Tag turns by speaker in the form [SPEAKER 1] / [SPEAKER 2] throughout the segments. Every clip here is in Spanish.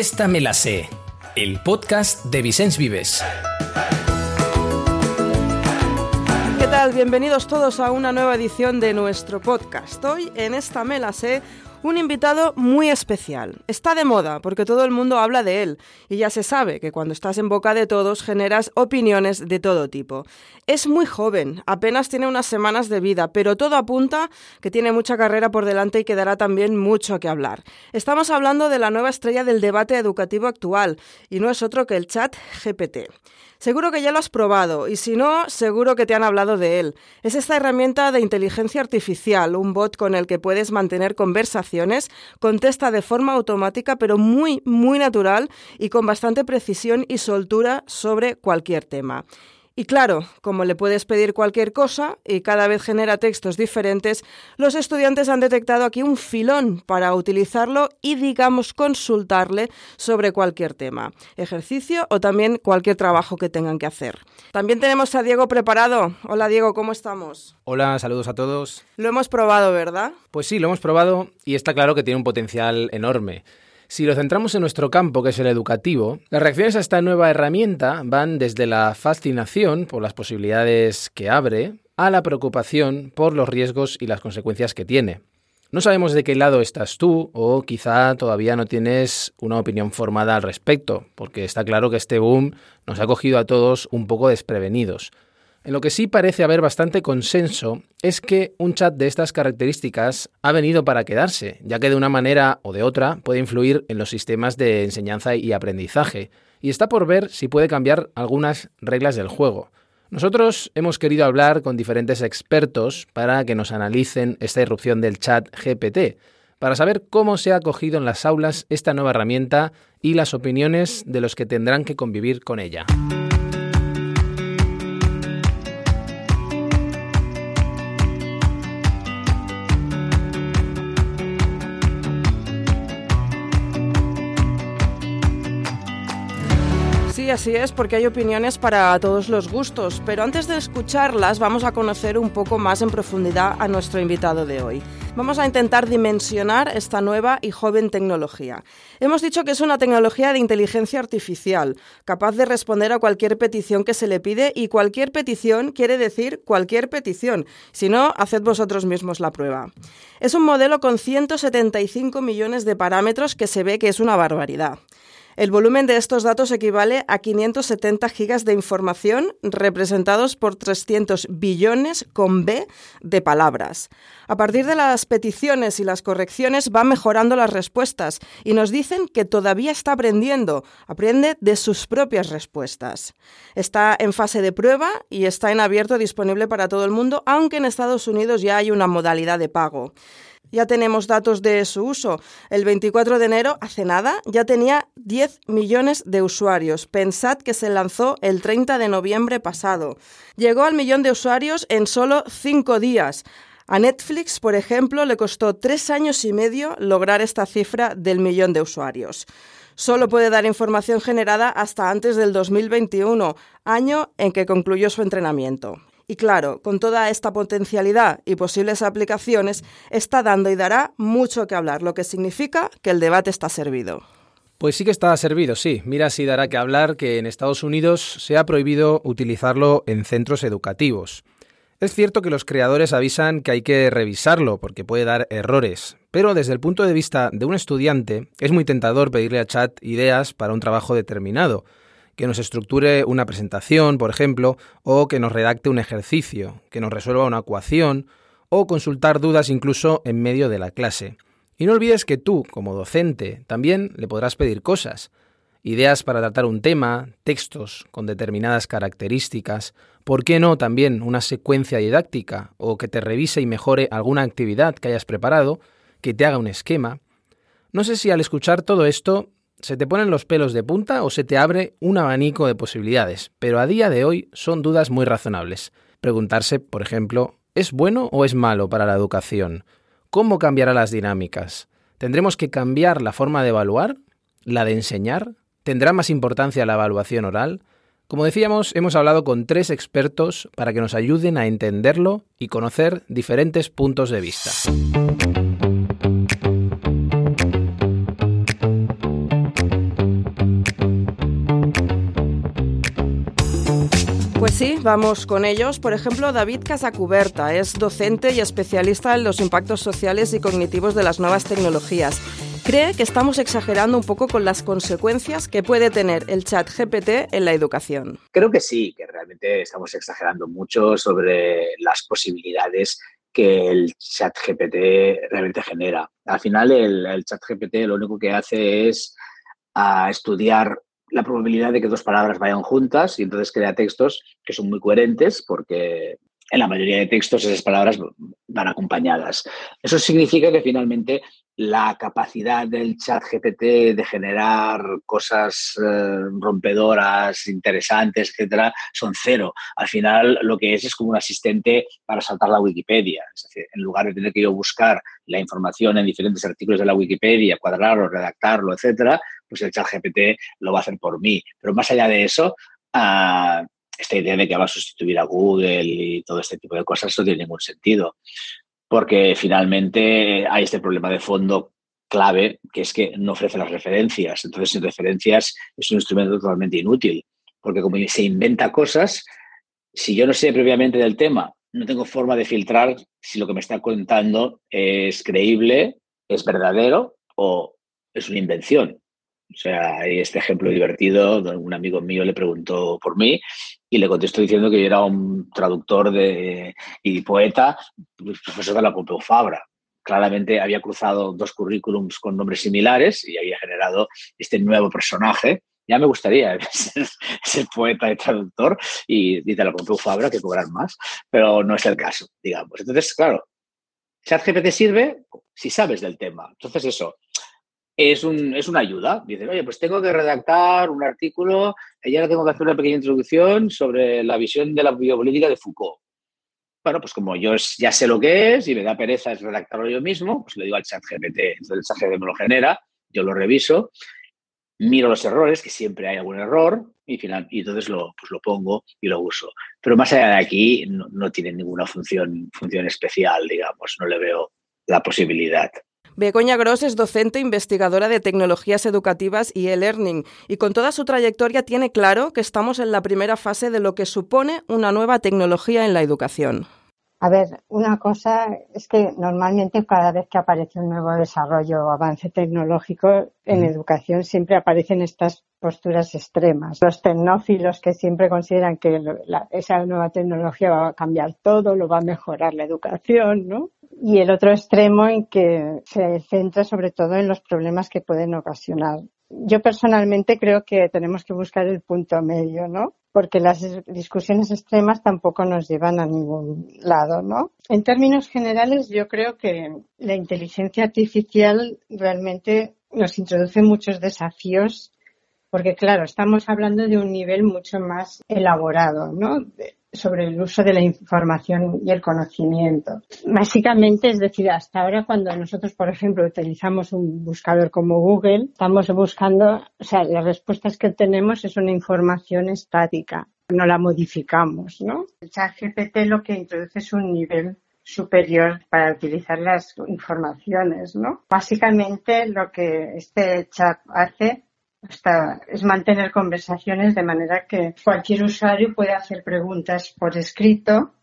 [SPEAKER 1] Esta me la sé, el podcast de Vicens Vives.
[SPEAKER 2] ¿Qué tal? Bienvenidos todos a una nueva edición de nuestro podcast. Hoy en Esta me la sé un invitado muy especial. Está de moda porque todo el mundo habla de él y ya se sabe que cuando estás en boca de todos generas opiniones de todo tipo. Es muy joven, apenas tiene unas semanas de vida, pero todo apunta que tiene mucha carrera por delante y que dará también mucho que hablar. Estamos hablando de la nueva estrella del debate educativo actual y no es otro que el chat GPT. Seguro que ya lo has probado y si no, seguro que te han hablado de él. Es esta herramienta de inteligencia artificial, un bot con el que puedes mantener conversaciones, contesta de forma automática pero muy, muy natural y con bastante precisión y soltura sobre cualquier tema. Y claro, como le puedes pedir cualquier cosa y cada vez genera textos diferentes, los estudiantes han detectado aquí un filón para utilizarlo y, digamos, consultarle sobre cualquier tema, ejercicio o también cualquier trabajo que tengan que hacer. También tenemos a Diego preparado. Hola Diego, ¿cómo estamos?
[SPEAKER 3] Hola, saludos a todos.
[SPEAKER 2] Lo hemos probado, ¿verdad?
[SPEAKER 3] Pues sí, lo hemos probado y está claro que tiene un potencial enorme. Si lo centramos en nuestro campo, que es el educativo, las reacciones a esta nueva herramienta van desde la fascinación por las posibilidades que abre a la preocupación por los riesgos y las consecuencias que tiene. No sabemos de qué lado estás tú o quizá todavía no tienes una opinión formada al respecto, porque está claro que este boom nos ha cogido a todos un poco desprevenidos. En lo que sí parece haber bastante consenso es que un chat de estas características ha venido para quedarse, ya que de una manera o de otra puede influir en los sistemas de enseñanza y aprendizaje, y está por ver si puede cambiar algunas reglas del juego. Nosotros hemos querido hablar con diferentes expertos para que nos analicen esta irrupción del chat GPT, para saber cómo se ha acogido en las aulas esta nueva herramienta y las opiniones de los que tendrán que convivir con ella.
[SPEAKER 2] Así es, porque hay opiniones para todos los gustos, pero antes de escucharlas vamos a conocer un poco más en profundidad a nuestro invitado de hoy. Vamos a intentar dimensionar esta nueva y joven tecnología. Hemos dicho que es una tecnología de inteligencia artificial, capaz de responder a cualquier petición que se le pide y cualquier petición quiere decir cualquier petición. Si no, haced vosotros mismos la prueba. Es un modelo con 175 millones de parámetros que se ve que es una barbaridad. El volumen de estos datos equivale a 570 gigas de información representados por 300 billones con B de palabras. A partir de las peticiones y las correcciones va mejorando las respuestas y nos dicen que todavía está aprendiendo, aprende de sus propias respuestas. Está en fase de prueba y está en abierto disponible para todo el mundo, aunque en Estados Unidos ya hay una modalidad de pago. Ya tenemos datos de su uso. El 24 de enero, hace nada, ya tenía 10 millones de usuarios. Pensad que se lanzó el 30 de noviembre pasado. Llegó al millón de usuarios en solo 5 días. A Netflix, por ejemplo, le costó tres años y medio lograr esta cifra del millón de usuarios. Solo puede dar información generada hasta antes del 2021, año en que concluyó su entrenamiento. Y claro, con toda esta potencialidad y posibles aplicaciones, está dando y dará mucho que hablar, lo que significa que el debate está servido.
[SPEAKER 3] Pues sí que está servido, sí. Mira si dará que hablar que en Estados Unidos se ha prohibido utilizarlo en centros educativos. Es cierto que los creadores avisan que hay que revisarlo porque puede dar errores, pero desde el punto de vista de un estudiante es muy tentador pedirle a Chat ideas para un trabajo determinado, que nos estructure una presentación, por ejemplo, o que nos redacte un ejercicio, que nos resuelva una ecuación, o consultar dudas incluso en medio de la clase. Y no olvides que tú, como docente, también le podrás pedir cosas. Ideas para tratar un tema, textos con determinadas características, ¿por qué no también una secuencia didáctica o que te revise y mejore alguna actividad que hayas preparado, que te haga un esquema? No sé si al escuchar todo esto se te ponen los pelos de punta o se te abre un abanico de posibilidades, pero a día de hoy son dudas muy razonables. Preguntarse, por ejemplo, ¿es bueno o es malo para la educación? ¿Cómo cambiará las dinámicas? ¿Tendremos que cambiar la forma de evaluar? ¿La de enseñar? ¿Tendrá más importancia la evaluación oral? Como decíamos, hemos hablado con tres expertos para que nos ayuden a entenderlo y conocer diferentes puntos de vista.
[SPEAKER 2] Sí, vamos con ellos. Por ejemplo, David Casacuberta es docente y especialista en los impactos sociales y cognitivos de las nuevas tecnologías. Cree que estamos exagerando un poco con las consecuencias que puede tener el chat GPT en la educación.
[SPEAKER 4] Creo que sí, que realmente estamos exagerando mucho sobre las posibilidades que el chat GPT realmente genera. Al final, el, chat GPT lo único que hace es a ah, estudiar la probabilidad de que dos palabras vayan juntas y entonces crea textos que son muy coherentes porque en la mayoría de textos esas palabras van acompañadas. Eso significa que finalmente la capacidad del chat GPT de generar cosas eh, rompedoras, interesantes, etcétera, son cero. Al final lo que es es como un asistente para saltar la Wikipedia. En lugar de tener que yo buscar la información en diferentes artículos de la Wikipedia, cuadrarlo, redactarlo, etcétera, pues el chat GPT lo va a hacer por mí. Pero más allá de eso, uh, esta idea de que va a sustituir a Google y todo este tipo de cosas no tiene ningún sentido, porque finalmente hay este problema de fondo clave, que es que no ofrece las referencias. Entonces, sin referencias es un instrumento totalmente inútil, porque como se inventa cosas, si yo no sé previamente del tema, no tengo forma de filtrar si lo que me está contando es creíble, es verdadero o es una invención. O sea, hay este ejemplo divertido, un amigo mío le preguntó por mí y le contestó diciendo que yo era un traductor de, y poeta, pues, profesor de la Pompeu Fabra. Claramente había cruzado dos currículums con nombres similares y había generado este nuevo personaje. Ya me gustaría ser, poeta y traductor y, de la Pompeu Fabra que cobrar más, pero no es el caso, digamos. Entonces, claro, ChatGPT sirve si sabes del tema. Entonces, eso, es, un, es una ayuda. Dices, oye, pues tengo que redactar un artículo y ahora tengo que hacer una pequeña introducción sobre la visión de la biopolítica de Foucault. Bueno, pues como yo ya sé lo que es y me da pereza es redactarlo yo mismo, pues le digo al chat GPT. El chat GPT me lo genera, yo lo reviso, miro los errores, que siempre hay algún error, y, final, y entonces lo, pues lo pongo y lo uso. Pero más allá de aquí, no, no tiene ninguna función, función especial, digamos, no le veo la posibilidad.
[SPEAKER 2] Begoña Gross es docente investigadora de tecnologías educativas y e-learning y con toda su trayectoria tiene claro que estamos en la primera fase de lo que supone una nueva tecnología en la educación.
[SPEAKER 5] A ver, una cosa es que normalmente cada vez que aparece un nuevo desarrollo o avance tecnológico en educación siempre aparecen estas posturas extremas. Los tecnófilos que siempre consideran que esa nueva tecnología va a cambiar todo, lo va a mejorar la educación, ¿no? Y el otro extremo en que se centra sobre todo en los problemas que pueden ocasionar. Yo personalmente creo que tenemos que buscar el punto medio, ¿no? Porque las discusiones extremas tampoco nos llevan a ningún lado, ¿no? En términos generales, yo creo que la inteligencia artificial realmente nos introduce muchos desafíos, porque claro, estamos hablando de un nivel mucho más elaborado, ¿no? Sobre el uso de la información y el conocimiento. Básicamente, es decir, hasta ahora cuando nosotros, por ejemplo, utilizamos un buscador como Google, estamos buscando, o sea, las respuestas que obtenemos es una información estática, no la modificamos, ¿no? El chat GPT lo que introduce es un nivel superior para utilizar las informaciones, ¿no? Básicamente lo que este chat hace es mantener conversaciones de manera que cualquier usuario puede hacer preguntas por escrito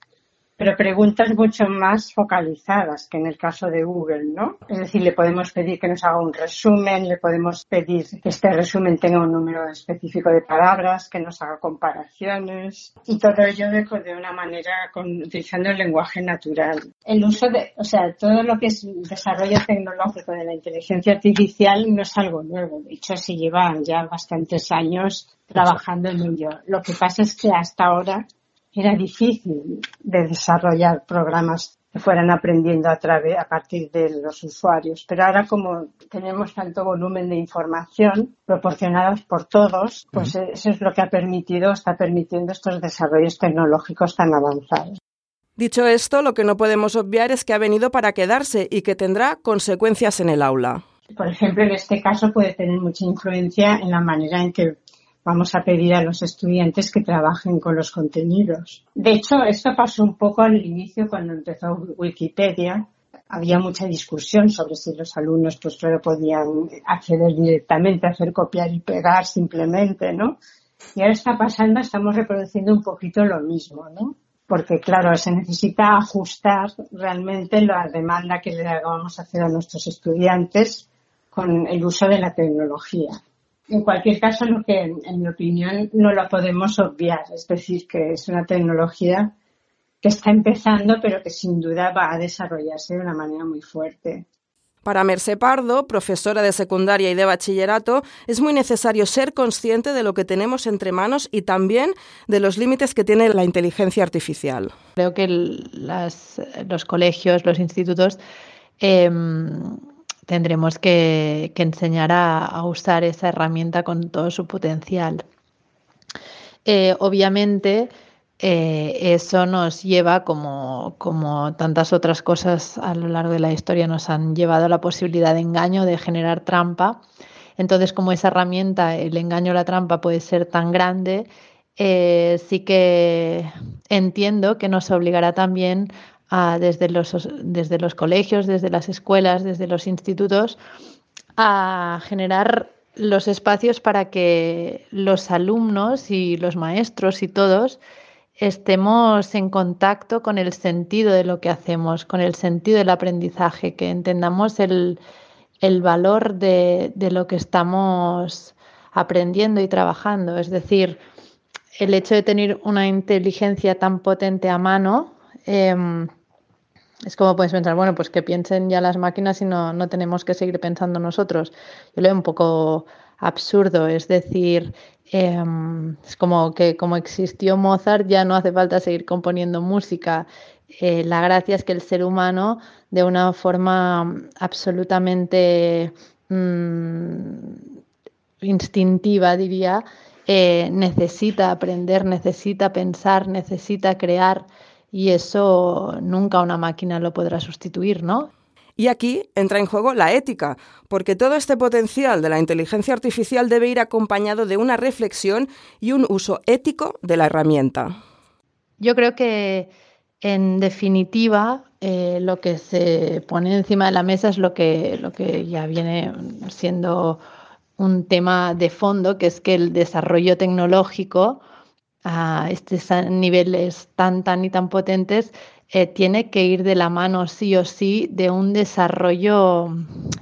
[SPEAKER 5] pero preguntas mucho más focalizadas que en el caso de Google, ¿no? Es decir, le podemos pedir que nos haga un resumen, le podemos pedir que este resumen tenga un número específico de palabras, que nos haga comparaciones y todo ello de, una manera con, utilizando el lenguaje natural. El uso de, o sea, todo lo que es desarrollo tecnológico de la inteligencia artificial no es algo nuevo. De hecho, se llevan ya bastantes años trabajando en ello. Lo que pasa es que hasta ahora era difícil de desarrollar programas que fueran aprendiendo a través, a partir de los usuarios. Pero ahora como tenemos tanto volumen de información proporcionados por todos, pues eso es lo que ha permitido, está permitiendo estos desarrollos tecnológicos tan avanzados.
[SPEAKER 2] Dicho esto, lo que no podemos obviar es que ha venido para quedarse y que tendrá consecuencias en el aula.
[SPEAKER 5] Por ejemplo, en este caso puede tener mucha influencia en la manera en que vamos a pedir a los estudiantes que trabajen con los contenidos. De hecho, esto pasó un poco al inicio cuando empezó Wikipedia. Había mucha discusión sobre si los alumnos pues podían acceder directamente, hacer copiar y pegar simplemente, ¿no? Y ahora está pasando, estamos reproduciendo un poquito lo mismo, ¿no? Porque, claro, se necesita ajustar realmente la demanda que le vamos a hacer a nuestros estudiantes con el uso de la tecnología. En cualquier caso, lo que, en mi opinión, no lo podemos obviar. Es decir, que es una tecnología que está empezando, pero que sin duda va a desarrollarse de una manera muy fuerte.
[SPEAKER 2] Para Merce Pardo, profesora de secundaria y de bachillerato, es muy necesario ser consciente de lo que tenemos entre manos y también de los límites que tiene la inteligencia artificial.
[SPEAKER 6] Creo que los colegios, los institutos, em, tendremos que, enseñar a, usar esa herramienta con todo su potencial. Eh, obviamente, eh, eso nos lleva, como, tantas otras cosas a lo largo de la historia, nos han llevado a la posibilidad de engaño, de generar trampa. Entonces, como esa herramienta, el engaño o la trampa puede ser tan grande, eh, sí que entiendo que nos obligará también desde, los, desde los colegios, desde las escuelas, desde los institutos, a generar los espacios para que los alumnos y los maestros y todos estemos en contacto con el sentido de lo que hacemos, con el sentido del aprendizaje, que entendamos el, valor de, lo que estamos aprendiendo y trabajando. Es decir, el hecho de tener una inteligencia tan potente a mano, em, es como puedes pensar, bueno, pues que piensen ya las máquinas y no, no tenemos que seguir pensando nosotros. Yo lo veo un poco absurdo, es decir, Em, es como que como existió Mozart ya no hace falta seguir componiendo música. Eh, la gracia es que el ser humano de una forma absolutamente mm, instintiva, diría, eh, necesita aprender, necesita pensar, necesita crear y eso nunca una máquina lo podrá sustituir, ¿no?
[SPEAKER 2] Y aquí entra en juego la ética, porque todo este potencial de la inteligencia artificial debe ir acompañado de una reflexión y un uso ético de la herramienta.
[SPEAKER 6] Yo creo que, en definitiva, eh, lo que se pone encima de la mesa es lo que, lo que ya viene siendo un tema de fondo, que es que el desarrollo tecnológico a estos niveles tan, tan y tan potentes eh, tiene que ir de la mano sí o sí de un desarrollo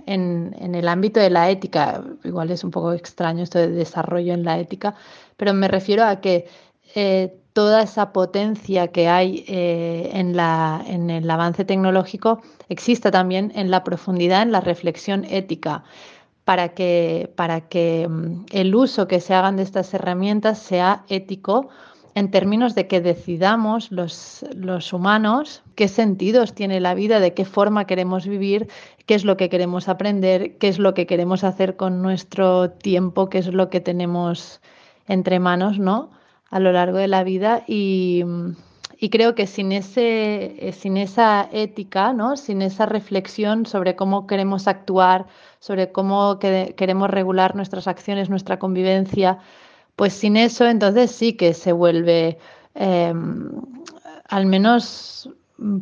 [SPEAKER 6] en, el ámbito de la ética. Igual es un poco extraño esto de desarrollo en la ética, pero me refiero a que eh, toda esa potencia que hay eh, en, la, en el avance tecnológico exista también en la profundidad, en la reflexión ética para que, para que mm, el uso que se hagan de estas herramientas sea ético en términos de que decidamos los, los, humanos qué sentidos tiene la vida, de qué forma queremos vivir, qué es lo que queremos aprender, qué es lo que queremos hacer con nuestro tiempo, qué es lo que tenemos entre manos, ¿no? A lo largo de la vida y, y creo que sin, ese, sin esa ética, ¿no? sin esa reflexión sobre cómo queremos actuar, sobre cómo queremos regular nuestras acciones, nuestra convivencia, pues sin eso, entonces sí que se vuelve em, al menos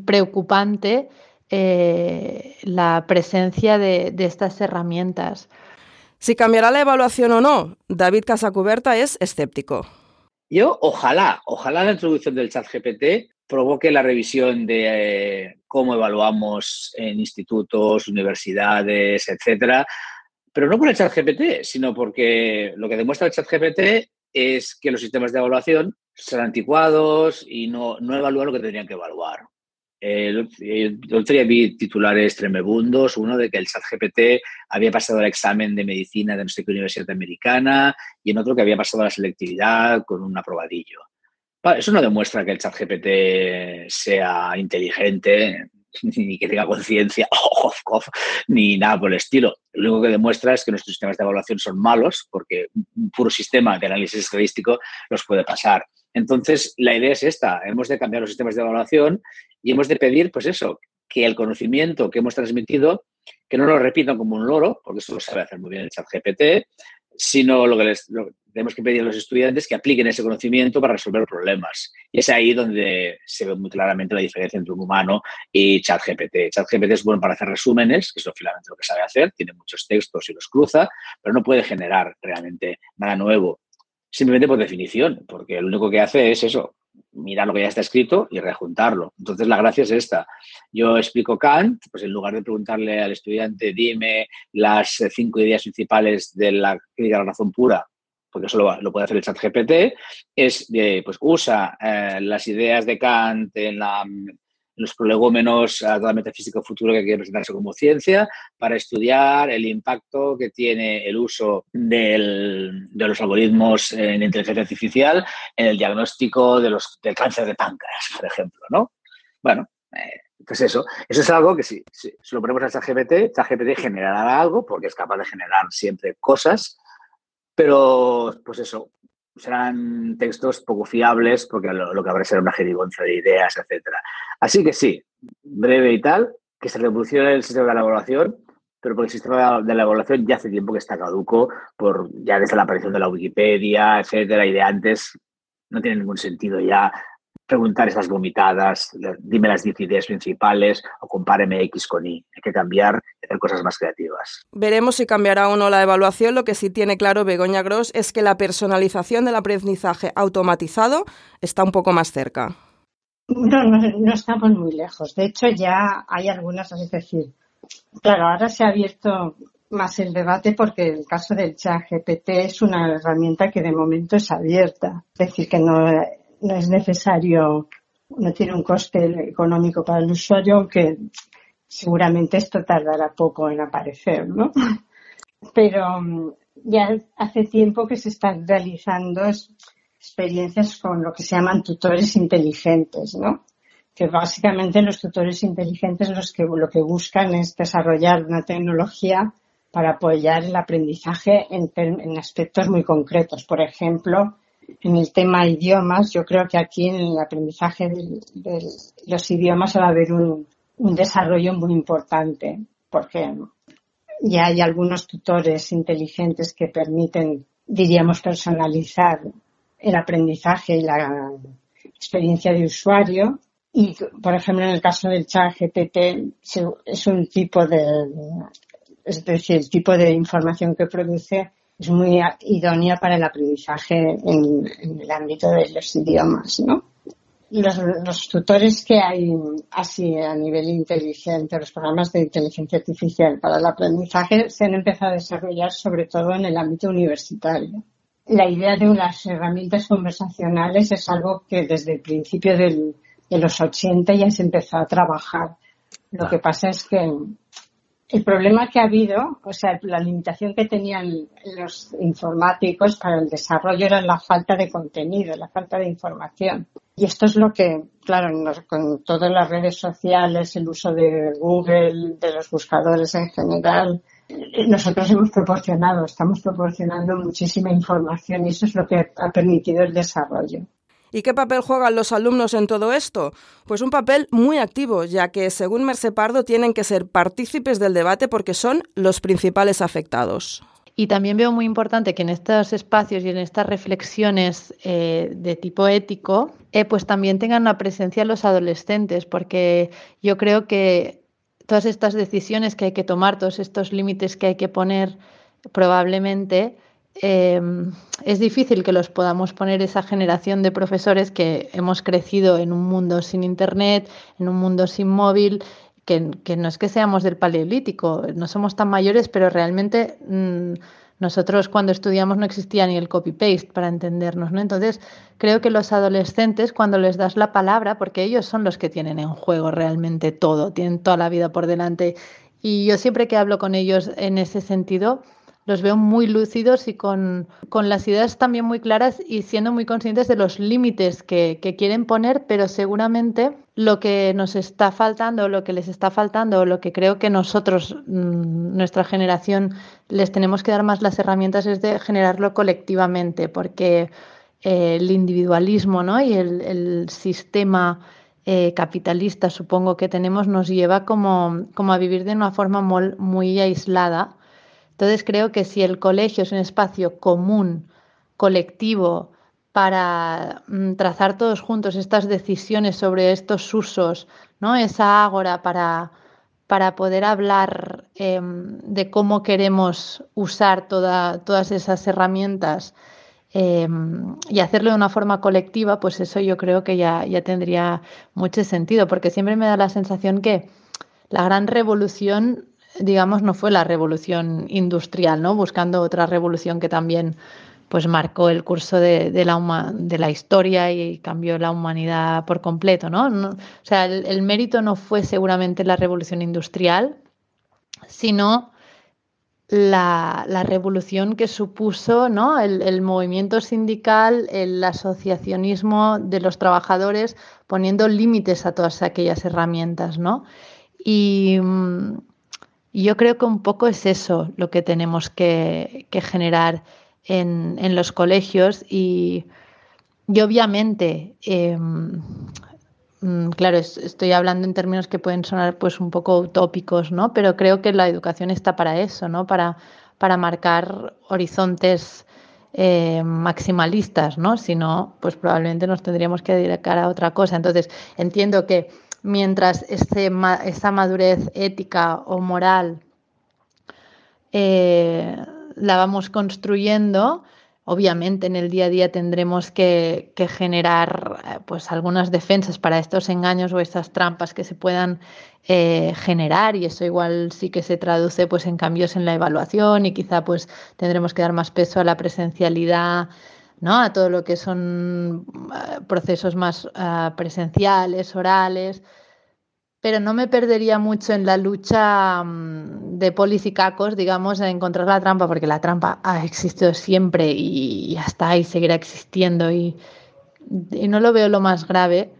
[SPEAKER 6] preocupante eh, la presencia de, estas herramientas.
[SPEAKER 2] Si cambiará la evaluación o no, David Casacuberta es escéptico.
[SPEAKER 4] Yo, ojalá, ojalá la introducción del chat GPT provoque la revisión de eh, cómo evaluamos en institutos, universidades, etcétera, pero no por el chat GPT, sino porque lo que demuestra el chat GPT es que los sistemas de evaluación son anticuados y no, no evalúan lo que tendrían que evaluar. El, día vi titulares tremebundos, uno de que el chat GPT había pasado el examen de medicina de no sé qué universidad americana y en otro que había pasado la selectividad con un aprobadillo. Eso no demuestra que el chat GPT sea inteligente, ni que tenga conciencia, ni nada por el estilo. Lo único que demuestra es que nuestros sistemas de evaluación son malos, porque un puro sistema de análisis estadístico los puede pasar. Entonces, la idea es esta, hemos de cambiar los sistemas de evaluación y hemos de pedir, pues eso, que el conocimiento que hemos transmitido, que no lo repitan como un loro, porque eso lo sabe hacer muy bien el chat GPT, sino lo que les, tenemos que pedir a los estudiantes que apliquen ese conocimiento para resolver problemas. Y es ahí donde se ve muy claramente la diferencia entre un humano y ChatGPT. ChatGPT es bueno para hacer resúmenes, que es lo, finalmente lo que sabe hacer, tiene muchos textos y los cruza, pero no puede generar realmente nada nuevo. simplemente por definición, porque lo único que hace es eso, mirar lo que ya está escrito y rejuntarlo. Entonces, la gracia es esta. Yo explico Kant, pues en lugar de preguntarle al estudiante, dime las cinco ideas principales de la crítica de la razón pura, porque eso lo, puede hacer el chat GPT, es, pues usa eh, las ideas de Kant en la los prolegómenos a toda metafísica futuro que quiere presentarse como ciencia para estudiar el impacto que tiene el uso de los algoritmos en inteligencia artificial en el diagnóstico de los, del cáncer de páncreas, por ejemplo, ¿no? Bueno, eh, pues eso, eso es algo que si, si, lo ponemos a ChatGPT, ChatGPT generará algo porque es capaz de generar siempre cosas, pero pues eso, serán textos poco fiables porque lo, que habrá será una jerigonza de ideas, etcétera. Así que sí, breve y tal, que se revolucione el sistema de la evaluación, pero porque el sistema de la evaluación ya hace tiempo que está caduco, por, ya desde la aparición de la Wikipedia, etcétera, y de antes no tiene ningún sentido ya preguntar esas vomitadas, dime las 10 ideas principales o compáreme X con Y. Hay que cambiar y hacer cosas más creativas.
[SPEAKER 2] Veremos si cambiará o no la evaluación. Lo que sí tiene claro Begoña Gross es que la personalización del aprendizaje automatizado está un poco más cerca.
[SPEAKER 5] No, no, estamos muy lejos. De hecho, ya hay algunas, es decir, claro, ahora se ha abierto más el debate porque el caso del chat GPT es una herramienta que de momento es abierta. Es decir, que no no es necesario, no tiene un coste económico para el usuario, aunque seguramente esto tardará poco en aparecer, ¿no? Pero mm, ya hace tiempo que se están realizando experiencias con lo que se llaman tutores inteligentes, ¿no? Que básicamente los tutores inteligentes los que, lo que buscan es desarrollar una tecnología para apoyar el aprendizaje en, en aspectos muy concretos. Por ejemplo, en el tema idiomas, yo creo que aquí en el aprendizaje de, los idiomas va a haber un, desarrollo muy importante, porque ya hay algunos tutores inteligentes que permiten, diríamos, personalizar el aprendizaje y la experiencia de usuario. Y, por ejemplo, en el caso del chat GPT, es un tipo de, es decir, el tipo de información que produce es muy idónea para el aprendizaje en, el ámbito de los idiomas, ¿no? Los, tutores que hay así a nivel inteligente, los programas de inteligencia artificial para el aprendizaje se han empezado a desarrollar sobre todo en el ámbito universitario. La idea de unas herramientas conversacionales es algo que desde el principio de los 80 ya se empezó a trabajar. Lo que pasa es que el problema que ha habido, o sea, la limitación que tenían los informáticos para el desarrollo era la falta de contenido, la falta de información. Y esto es lo que, claro, con todas las redes sociales, el uso de Google, de los buscadores en general, nosotros hemos proporcionado, estamos proporcionando muchísima información y eso es lo que ha permitido el desarrollo.
[SPEAKER 2] ¿Y qué papel juegan los alumnos en todo esto? Pues un papel muy activo, ya que, según Merce Pardo, tienen que ser partícipes del debate porque son los principales afectados.
[SPEAKER 6] Y también veo muy importante que en estos espacios y en estas reflexiones eh, de tipo ético, eh, pues también tengan una presencia los adolescentes, porque yo creo que todas estas decisiones que hay que tomar, todos estos límites que hay que poner, probablemente Em, es difícil que los podamos poner esa generación de profesores que hemos crecido en un mundo sin Internet, en un mundo sin móvil, que, no es que seamos del paleolítico, no somos tan mayores, pero realmente mm, nosotros cuando estudiamos no existía ni el copy-paste para entendernos. ¿no? Entonces, creo que los adolescentes, cuando les das la palabra, porque ellos son los que tienen en juego realmente todo, tienen toda la vida por delante, y yo siempre que hablo con ellos en ese sentido, los veo muy lúcidos y con, las ideas también muy claras y siendo muy conscientes de los límites que, quieren poner, pero seguramente lo que nos está faltando, lo que les está faltando, lo que creo que nosotros, mm, nuestra generación, les tenemos que dar más las herramientas es de generarlo colectivamente, porque eh, el individualismo ¿no? y el, sistema eh, capitalista, supongo que tenemos, nos lleva como, como a vivir de una forma muy aislada entonces creo que si el colegio es un espacio común, colectivo, para mm, trazar todos juntos estas decisiones sobre estos usos, ¿no? esa ágora para, para poder hablar em, de cómo queremos usar todas esas herramientas, em, y hacerlo de una forma colectiva, pues eso yo creo que ya, ya tendría mucho sentido, porque siempre me da la sensación que la gran revolución, digamos, no fue la revolución industrial, ¿no? Buscando otra revolución que también pues marcó el curso de, la, de la historia y cambió la humanidad por completo, ¿no? o sea, el, mérito no fue seguramente la revolución industrial, sino la, revolución que supuso ¿no? el, movimiento sindical, el asociacionismo de los trabajadores, poniendo límites a todas aquellas herramientas, ¿no? Y, yo creo que un poco es eso lo que tenemos que, que generar en, los colegios y, obviamente, em, mm, claro, estoy hablando en términos que pueden sonar pues un poco utópicos, ¿no? Pero creo que la educación está para eso, ¿no? Para, para marcar horizontes eh, maximalistas, ¿no? Si no, pues probablemente nos tendríamos que dedicar a otra cosa. Entonces, entiendo que mientras ese, esa madurez ética o moral eh, la vamos construyendo, obviamente en el día a día tendremos que, generar eh, pues algunas defensas para estos engaños o estas trampas que se puedan eh, generar y eso igual sí que se traduce pues en cambios en la evaluación y quizá pues tendremos que dar más peso a la presencialidad ¿no? a todo lo que son eh, procesos más presenciales, orales pero no me perdería mucho en la lucha mm, de polis y cacos, digamos, en encontrar la trampa, porque la trampa ha existido siempre y hasta ahí seguirá existiendo y, no lo veo lo más grave.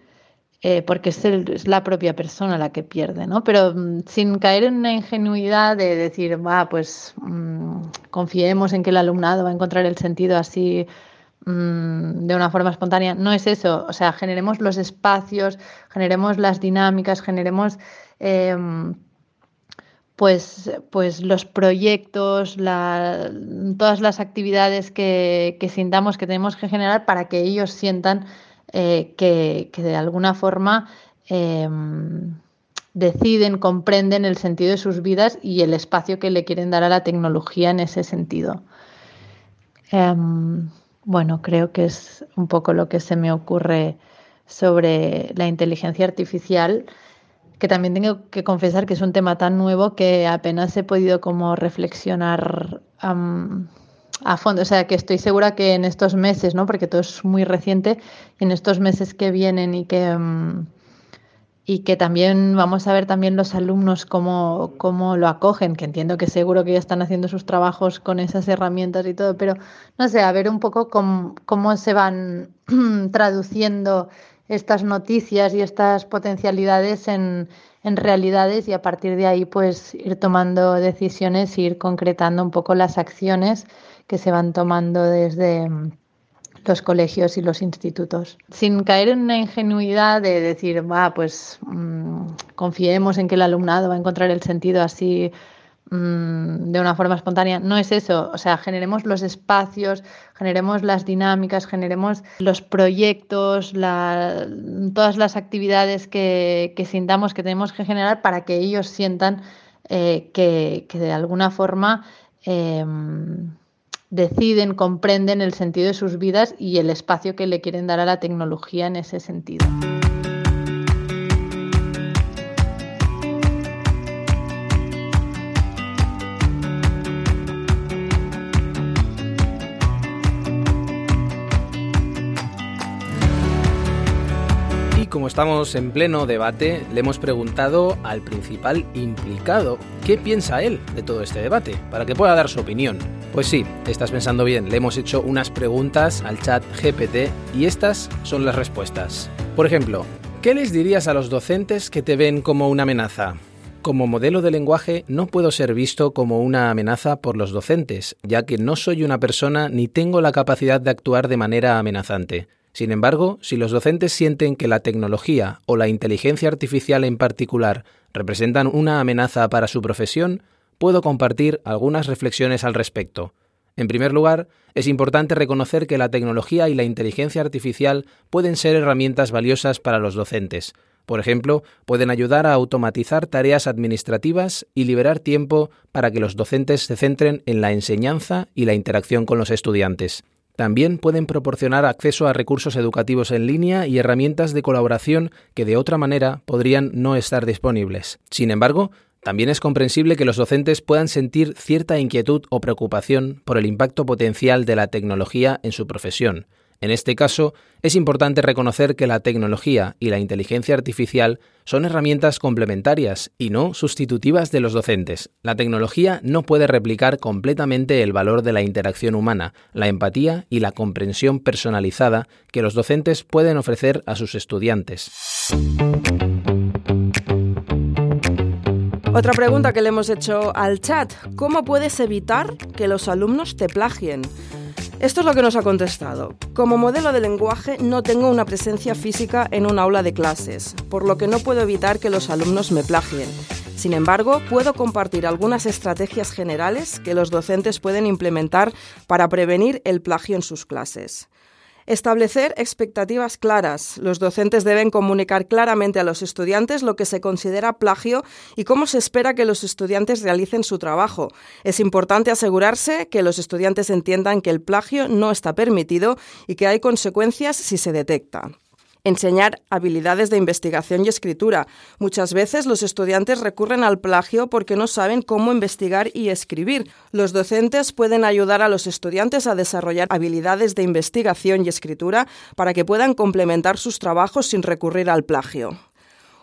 [SPEAKER 6] Eh, porque es, la propia persona la que pierde, ¿no? Pero mm, sin caer en una ingenuidad de decir, va, pues mm, confiemos en que el alumnado va a encontrar el sentido así Mm, de una forma espontánea. No es eso, o sea, generemos los espacios, generemos las dinámicas, generemos em, pues, pues los proyectos, todas las actividades que, sintamos que tenemos que generar para que ellos sientan eh, que, de alguna forma em, deciden, comprenden el sentido de sus vidas y el espacio que le quieren dar a la tecnología en ese sentido. Em, bueno, creo que es un poco lo que se me ocurre sobre la inteligencia artificial, que también tengo que confesar que es un tema tan nuevo que apenas he podido como reflexionar a fondo. O sea, que estoy segura que en estos meses, ¿no? Porque todo es muy reciente, en estos meses que vienen y que y que también vamos a ver también los alumnos cómo, cómo, lo acogen, que entiendo que seguro que ya están haciendo sus trabajos con esas herramientas y todo, pero no sé, a ver un poco cómo, cómo se van traduciendo estas noticias y estas potencialidades en, en realidades y a partir de ahí pues ir tomando decisiones e ir concretando un poco las acciones que se van tomando desde los colegios y los institutos. Sin caer en una ingenuidad de decir, va, pues mm, confiemos en que el alumnado va a encontrar el sentido así mm, de una forma espontánea. No es eso, o sea, generemos los espacios, generemos las dinámicas, generemos los proyectos, todas las actividades que, sintamos que tenemos que generar para que ellos sientan eh, que, de alguna forma em, deciden, comprenden el sentido de sus vidas y el espacio que le quieren dar a la tecnología en ese sentido.
[SPEAKER 3] como estamos en pleno debate, le hemos preguntado al principal implicado qué piensa él de todo este debate, para que pueda dar su opinión. Pues sí, estás pensando bien, le hemos hecho unas preguntas al chat GPT y estas son las respuestas. Por ejemplo, ¿qué les dirías a los docentes que te ven como una amenaza? Como modelo de lenguaje no puedo ser visto como una amenaza por los docentes, ya que no soy una persona ni tengo la capacidad de actuar de manera amenazante. Sin embargo, si los docentes sienten que la tecnología o la inteligencia artificial en particular representan una amenaza para su profesión, puedo compartir algunas reflexiones al respecto. En primer lugar, es importante reconocer que la tecnología y la inteligencia artificial pueden ser herramientas valiosas para los docentes. Por ejemplo, pueden ayudar a automatizar tareas administrativas y liberar tiempo para que los docentes se centren en la enseñanza y la interacción con los estudiantes. También pueden proporcionar acceso a recursos educativos en línea y herramientas de colaboración que de otra manera podrían no estar disponibles. Sin embargo, también es comprensible que los docentes puedan sentir cierta inquietud o preocupación por el impacto potencial de la tecnología en su profesión. En este caso, es importante reconocer que la tecnología y la inteligencia artificial son herramientas complementarias y no sustitutivas de los docentes. La tecnología no puede replicar completamente el valor de la interacción humana, la empatía y la comprensión personalizada que los docentes pueden ofrecer a sus estudiantes.
[SPEAKER 2] Otra pregunta que le hemos hecho al chat, ¿cómo puedes evitar que los alumnos te plagien? Esto es lo que nos ha contestado. Como modelo de lenguaje no tengo una presencia física en un aula de clases, por lo que no puedo evitar que los alumnos me plagien. Sin embargo, puedo compartir algunas estrategias generales que los docentes pueden implementar para prevenir el plagio en sus clases. Establecer expectativas claras. Los docentes deben comunicar claramente a los estudiantes lo que se considera plagio y cómo se espera que los estudiantes realicen su trabajo. Es importante asegurarse que los estudiantes entiendan que el plagio no está permitido y que hay consecuencias si se detecta. Enseñar habilidades de investigación y escritura. Muchas veces los estudiantes recurren al plagio porque no saben cómo investigar y escribir. Los docentes pueden ayudar a los estudiantes a desarrollar habilidades de investigación y escritura para que puedan complementar sus trabajos sin recurrir al plagio.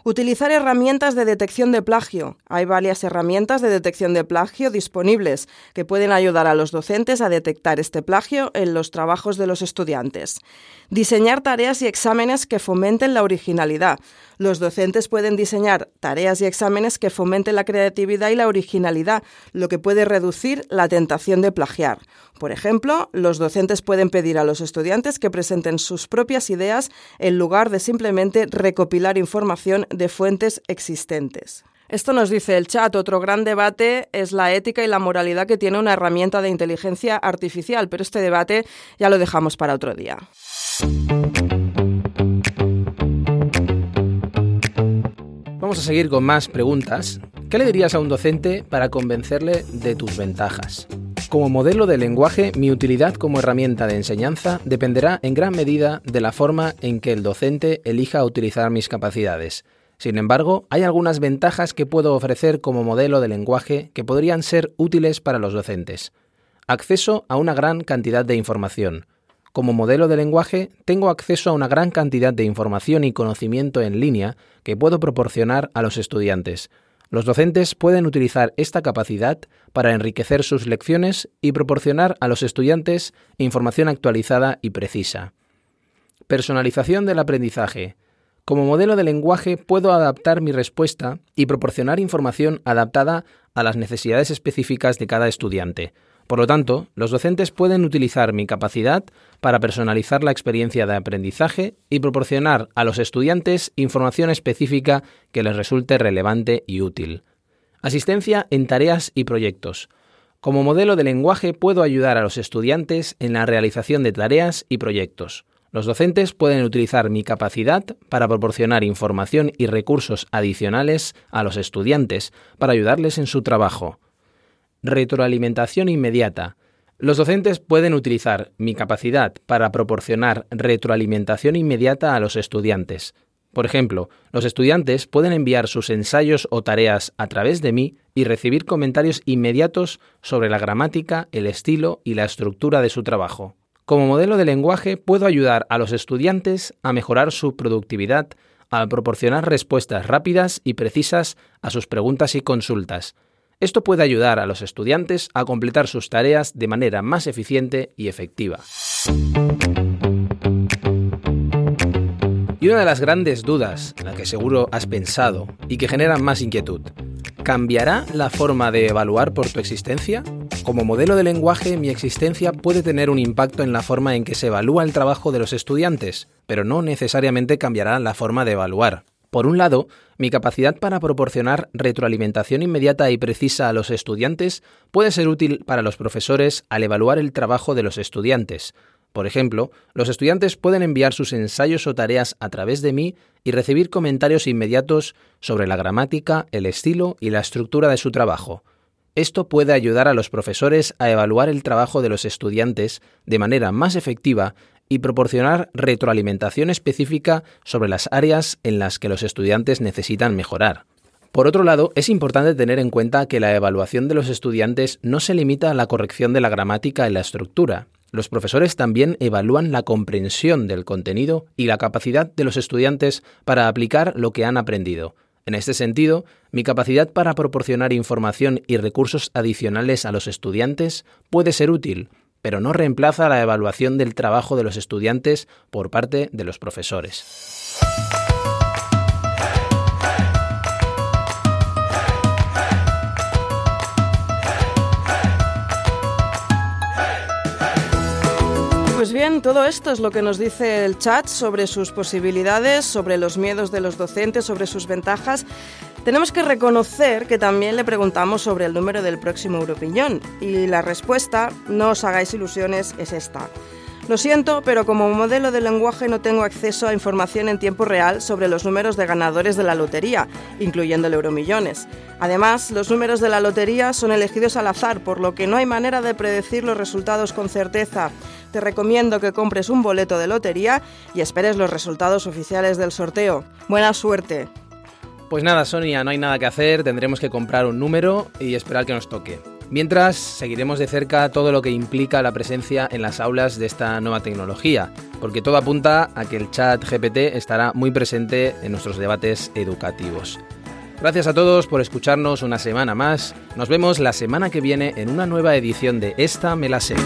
[SPEAKER 2] Utilizar herramientas de detección de plagio. Hay varias herramientas de detección de plagio disponibles que pueden ayudar a los docentes a detectar este plagio en los trabajos de los estudiantes. Diseñar tareas y exámenes que fomenten la originalidad. Los docentes pueden diseñar tareas y exámenes que fomenten la creatividad y la originalidad, lo que puede reducir la tentación de plagiar. Por ejemplo, los docentes pueden pedir a los estudiantes que presenten sus propias ideas en lugar de simplemente recopilar información de fuentes existentes. Esto nos dice el chat. Otro gran debate es la ética y la moralidad que tiene una herramienta de inteligencia artificial, pero este debate ya lo dejamos para otro día.
[SPEAKER 3] Vamos a seguir con más preguntas. ¿Qué le dirías a un docente para convencerle de tus ventajas? Como modelo de lenguaje, mi utilidad como herramienta de enseñanza dependerá en gran medida de la forma en que el docente elija utilizar mis capacidades. Sin embargo, hay algunas ventajas que puedo ofrecer como modelo de lenguaje que podrían ser útiles para los docentes. Acceso a una gran cantidad de información. Como modelo de lenguaje, tengo acceso a una gran cantidad de información y conocimiento en línea que puedo proporcionar a los estudiantes. Los docentes pueden utilizar esta capacidad para enriquecer sus lecciones y proporcionar a los estudiantes información actualizada y precisa. Personalización del aprendizaje. Como modelo de lenguaje puedo adaptar mi respuesta y proporcionar información adaptada a las necesidades específicas de cada estudiante. Por lo tanto, los docentes pueden utilizar mi capacidad para personalizar la experiencia de aprendizaje y proporcionar a los estudiantes información específica que les resulte relevante y útil. Asistencia en tareas y proyectos. Como modelo de lenguaje puedo ayudar a los estudiantes en la realización de tareas y proyectos. Los docentes pueden utilizar mi capacidad para proporcionar información y recursos adicionales a los estudiantes para ayudarles en su trabajo. Retroalimentación inmediata. Los docentes pueden utilizar mi capacidad para proporcionar retroalimentación inmediata a los estudiantes. Por ejemplo, los estudiantes pueden enviar sus ensayos o tareas a través de mí y recibir comentarios inmediatos sobre la gramática, el estilo y la estructura de su trabajo. Como modelo de lenguaje puedo ayudar a los estudiantes a mejorar su productividad al proporcionar respuestas rápidas y precisas a sus preguntas y consultas, esto puede ayudar a los estudiantes a completar sus tareas de manera más eficiente y efectiva. Y una de las grandes dudas, en la que seguro has pensado y que genera más inquietud, ¿cambiará la forma de evaluar por tu existencia? Como modelo de lenguaje, mi existencia puede tener un impacto en la forma en que se evalúa el trabajo de los estudiantes, pero no necesariamente cambiará la forma de evaluar. Por un lado, mi capacidad para proporcionar retroalimentación inmediata y precisa a los estudiantes puede ser útil para los profesores al evaluar el trabajo de los estudiantes. Por ejemplo, los estudiantes pueden enviar sus ensayos o tareas a través de mí y recibir comentarios inmediatos sobre la gramática, el estilo y la estructura de su trabajo. Esto puede ayudar a los profesores a evaluar el trabajo de los estudiantes de manera más efectiva y proporcionar retroalimentación específica sobre las áreas en las que los estudiantes necesitan mejorar. Por otro lado, es importante tener en cuenta que la evaluación de los estudiantes no se limita a la corrección de la gramática y la estructura. Los profesores también evalúan la comprensión del contenido y la capacidad de los estudiantes para aplicar lo que han aprendido. En este sentido, mi capacidad para proporcionar información y recursos adicionales a los estudiantes puede ser útil, pero no reemplaza la evaluación del trabajo de los estudiantes por parte de los profesores.
[SPEAKER 2] Pues bien, todo esto es lo que nos dice el chat sobre sus posibilidades, sobre los miedos de los docentes, sobre sus ventajas. Tenemos que reconocer que también le preguntamos sobre el número del próximo Europiñón y la respuesta, no os hagáis ilusiones, es esta. Lo siento, pero como modelo de lenguaje no tengo acceso a información en tiempo real sobre los números de ganadores de la lotería, incluyendo el Euromillones. Además, los números de la lotería son elegidos al azar, por lo que no hay manera de predecir los resultados con certeza. Te recomiendo que compres un boleto de lotería y esperes los resultados oficiales del sorteo. Buena suerte.
[SPEAKER 3] Pues nada, Sonia, no hay nada que hacer, tendremos que comprar un número y esperar que nos toque. Mientras, seguiremos de cerca todo lo que implica la presencia en las aulas de esta nueva tecnología, porque todo apunta a que el chat GPT estará muy presente en nuestros debates educativos. Gracias a todos por escucharnos una semana más. Nos vemos la semana que viene en una nueva edición de Esta Me la sé.